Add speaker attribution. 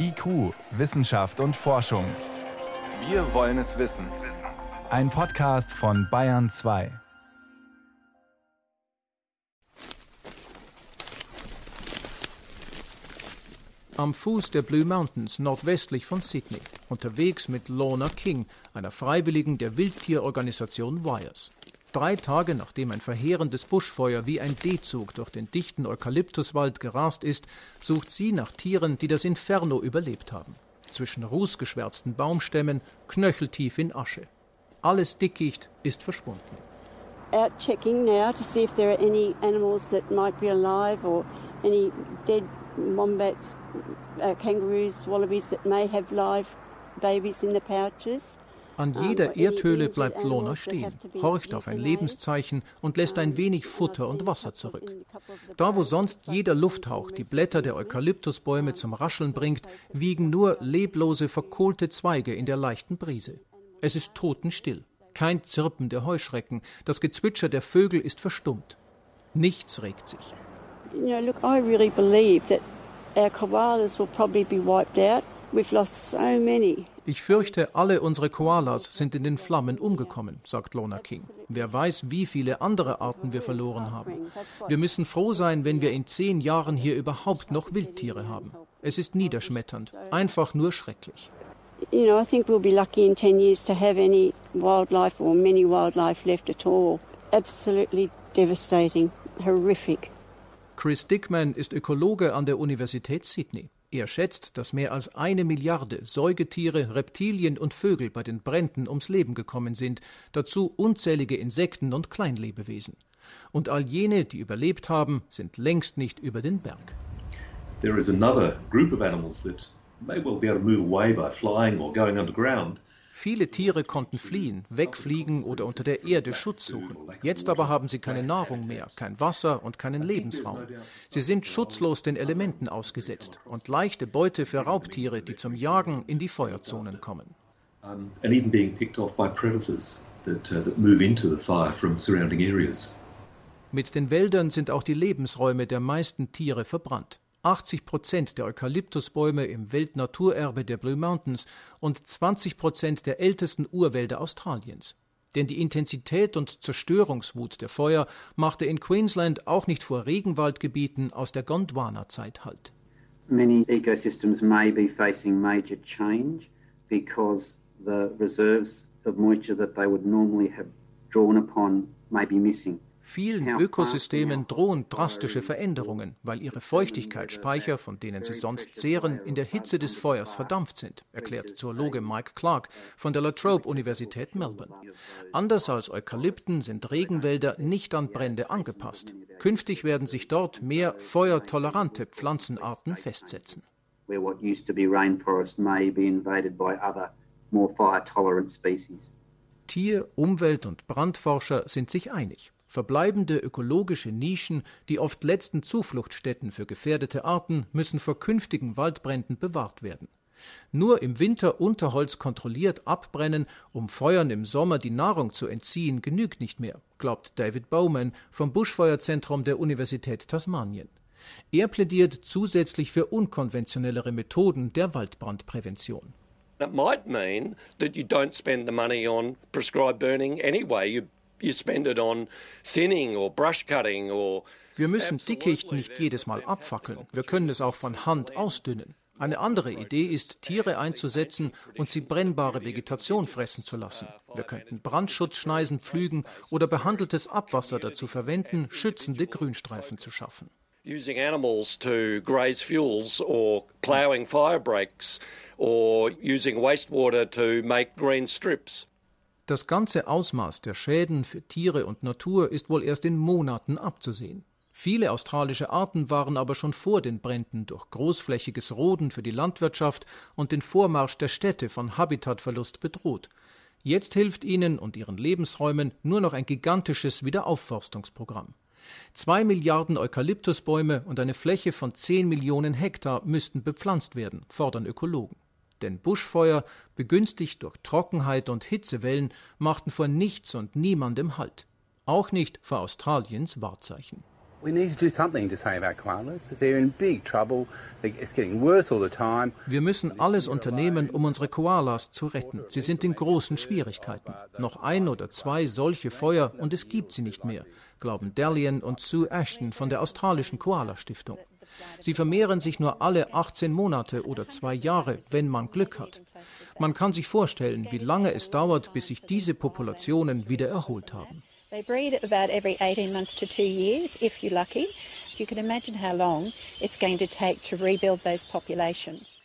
Speaker 1: IQ, Wissenschaft und Forschung. Wir wollen es wissen. Ein Podcast von Bayern 2.
Speaker 2: Am Fuß der Blue Mountains nordwestlich von Sydney, unterwegs mit Lorna King, einer Freiwilligen der Wildtierorganisation Wires. Drei Tage nachdem ein verheerendes Buschfeuer wie ein D-Zug durch den dichten Eukalyptuswald gerast ist, sucht sie nach Tieren, die das Inferno überlebt haben. Zwischen rußgeschwärzten Baumstämmen, knöcheltief in Asche. Alles Dickicht ist verschwunden.
Speaker 3: Out checking now to see if there are any animals that might be alive or any dead wombats, uh, kangaroos, wallabies that may have live babies in the pouches.
Speaker 2: An jeder Erdhöhle bleibt Lona stehen, horcht auf ein Lebenszeichen und lässt ein wenig Futter und Wasser zurück. Da, wo sonst jeder Lufthauch die Blätter der Eukalyptusbäume zum Rascheln bringt, wiegen nur leblose, verkohlte Zweige in der leichten Brise. Es ist totenstill. Kein Zirpen der Heuschrecken, das Gezwitscher der Vögel ist verstummt. Nichts regt sich.
Speaker 3: You know, look, I really believe that our koalas will probably be wiped out.
Speaker 2: Ich fürchte, alle unsere Koalas sind in den Flammen umgekommen, sagt Lona King. Wer weiß, wie viele andere Arten wir verloren haben. Wir müssen froh sein, wenn wir in zehn Jahren hier überhaupt noch Wildtiere haben. Es ist niederschmetternd, einfach nur schrecklich.
Speaker 3: You know, I think we'll be lucky in 10 years to have any wildlife or many wildlife left at all. Absolutely devastating, horrific.
Speaker 2: Chris Dickman ist Ökologe an der Universität Sydney. Er schätzt, dass mehr als eine Milliarde Säugetiere, Reptilien und Vögel bei den Bränden ums Leben gekommen sind, dazu unzählige Insekten und Kleinlebewesen. Und all jene, die überlebt haben, sind längst nicht über den Berg.
Speaker 4: There is another group of animals that may well be able to move away by flying or going underground.
Speaker 2: Viele Tiere konnten fliehen, wegfliegen oder unter der Erde Schutz suchen. Jetzt aber haben sie keine Nahrung mehr, kein Wasser und keinen Lebensraum. Sie sind schutzlos den Elementen ausgesetzt und leichte Beute für Raubtiere, die zum Jagen in die Feuerzonen kommen.
Speaker 4: Um, and even being picked off by predators that, uh, that move into the fire from surrounding areas.
Speaker 2: Mit den Wäldern sind auch die Lebensräume der meisten Tiere verbrannt. 80 Prozent der Eukalyptusbäume im Weltnaturerbe der Blue Mountains und 20 Prozent der ältesten Urwälder Australiens. Denn die Intensität und Zerstörungswut der Feuer machte in Queensland auch nicht vor Regenwaldgebieten aus der Gondwana-Zeit Halt.
Speaker 5: Many ecosystems may be facing major change because the reserves of moisture that they would normally have drawn upon may be missing.
Speaker 2: Vielen Ökosystemen drohen drastische Veränderungen, weil ihre Feuchtigkeitsspeicher, von denen sie sonst zehren, in der Hitze des Feuers verdampft sind, erklärt Zoologe Mike Clark von der La Trobe Universität Melbourne. Anders als Eukalypten sind Regenwälder nicht an Brände angepasst. Künftig werden sich dort mehr feuertolerante Pflanzenarten festsetzen.
Speaker 5: Where what used to be rainforest may be invaded by other more fire tolerant species.
Speaker 2: Tier-, Umwelt- und Brandforscher sind sich einig. Verbleibende ökologische Nischen, die oft letzten Zufluchtsstätten für gefährdete Arten, müssen vor künftigen Waldbränden bewahrt werden. Nur im Winter Unterholz kontrolliert abbrennen, um Feuern im Sommer die Nahrung zu entziehen, genügt nicht mehr, glaubt David Bowman vom Buschfeuerzentrum der Universität Tasmanien. Er plädiert zusätzlich für unkonventionellere Methoden der Waldbrandprävention.
Speaker 6: It might mean that you don't spend the money on prescribed burning anyway. You you spend it on thinning or brush cutting or
Speaker 2: Wir müssen Dickicht nicht jedes Mal abfackeln. Wir können es auch von Hand ausdünnen. Eine andere Idee ist, Tiere einzusetzen und sie brennbare Vegetation fressen zu lassen. Wir könnten Brandschutzschneisen pflügen oder behandeltes Abwasser dazu verwenden, schützende Grünstreifen zu schaffen.
Speaker 6: using animals to graze fuels or ploughing fire breaks or using wastewater to make green strips.
Speaker 2: Das ganze Ausmaß der Schäden für Tiere und Natur ist wohl erst in Monaten abzusehen. Viele australische Arten waren aber schon vor den Bränden durch großflächiges Roden für die Landwirtschaft und den Vormarsch der Städte von Habitatverlust bedroht. Jetzt hilft ihnen und ihren Lebensräumen nur noch ein gigantisches Wiederaufforstungsprogramm. Zwei Milliarden Eukalyptusbäume und eine Fläche von zehn Millionen Hektar müssten bepflanzt werden, fordern Ökologen. Denn Buschfeuer, begünstigt durch Trockenheit und Hitzewellen, machten vor nichts und niemandem Halt. Auch nicht vor Australiens Wahrzeichen. Wir müssen alles unternehmen, um unsere Koalas zu retten. Sie sind in großen Schwierigkeiten. Noch ein oder zwei solche Feuer und es gibt sie nicht mehr, glauben Dalian und Sue Ashton von der australischen Koala Stiftung. Sie vermehren sich nur alle 18 Monate oder zwei Jahre, wenn man Glück hat. Man kann sich vorstellen, wie lange es dauert, bis sich diese Populationen wieder erholt haben. They breed about every 18 months to two years, if you're lucky. You can imagine how long it's going to take to rebuild those populations.